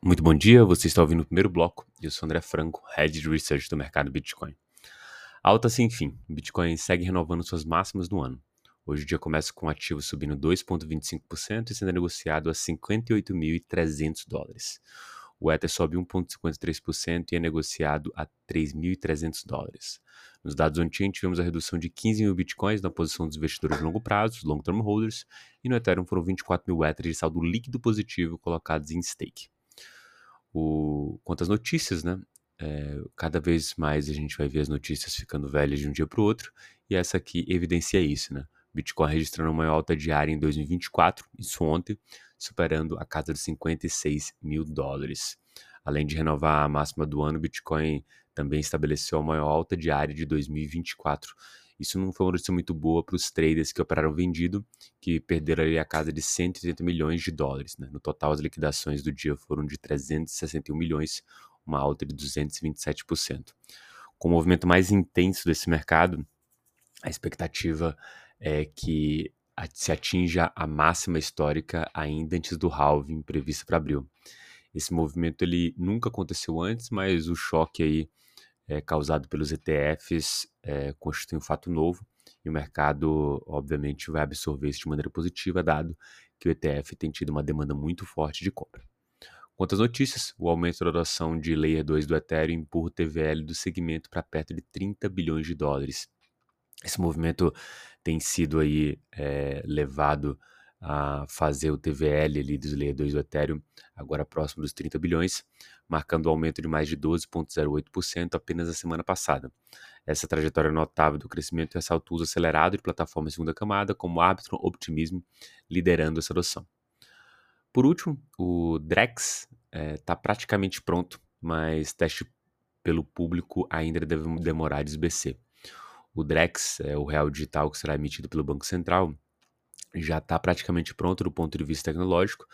Muito bom dia, você está ouvindo o primeiro bloco. Eu sou André Franco, Head de Research do mercado Bitcoin. Alta sem fim, Bitcoin segue renovando suas máximas no ano. Hoje o dia começa com o ativo subindo 2,25% e sendo negociado a 58.300 dólares. O Ether sobe 1,53% e é negociado a 3.300 dólares. Nos dados on-chain, tivemos a redução de 15 mil bitcoins na posição dos investidores de longo prazo, long-term holders, e no Ethereum foram 24 mil Ethers de saldo líquido positivo colocados em stake o, quanto às notícias, né? É, cada vez mais a gente vai ver as notícias ficando velhas de um dia para o outro, e essa aqui evidencia isso, né? Bitcoin registrando uma alta diária em 2024, isso ontem, superando a casa de 56 mil dólares. Além de renovar a máxima do ano, Bitcoin também estabeleceu a maior alta diária de 2024 isso não foi uma notícia muito boa para os traders que operaram vendido, que perderam ali a casa de 180 milhões de dólares. Né? No total, as liquidações do dia foram de 361 milhões, uma alta de 227%. Com o movimento mais intenso desse mercado, a expectativa é que se atinja a máxima histórica ainda antes do halving previsto para abril. Esse movimento ele nunca aconteceu antes, mas o choque aí é, causado pelos ETFs é, constitui um fato novo e o mercado, obviamente, vai absorver isso de maneira positiva, dado que o ETF tem tido uma demanda muito forte de compra. Quanto às notícias, o aumento da adoção de Layer 2 do Ethereum empurra o TVL do segmento para perto de 30 bilhões de dólares. Esse movimento tem sido aí é, levado a fazer o TVL ali dos Layer 2 do Ethereum, agora próximo dos 30 bilhões, marcando um aumento de mais de 12,08% apenas na semana passada. Essa trajetória notável do crescimento ressalta o uso acelerado de plataformas de segunda camada, como Arbitrum Optimism, liderando essa adoção. Por último, o Drex está é, praticamente pronto, mas teste pelo público ainda deve demorar a desbecer. O Drex é o real digital que será emitido pelo Banco Central já está praticamente pronto do ponto de vista tecnológico,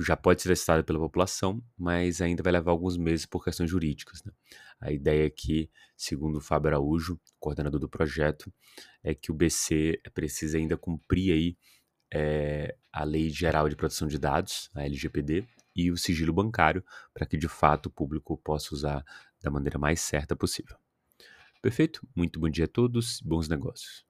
já pode ser testado pela população, mas ainda vai levar alguns meses por questões jurídicas. Né? A ideia aqui, segundo o Fábio Araújo, coordenador do projeto, é que o BC precisa ainda cumprir aí é, a Lei Geral de Proteção de Dados, a LGPD, e o sigilo bancário, para que de fato o público possa usar da maneira mais certa possível. Perfeito? Muito bom dia a todos, bons negócios.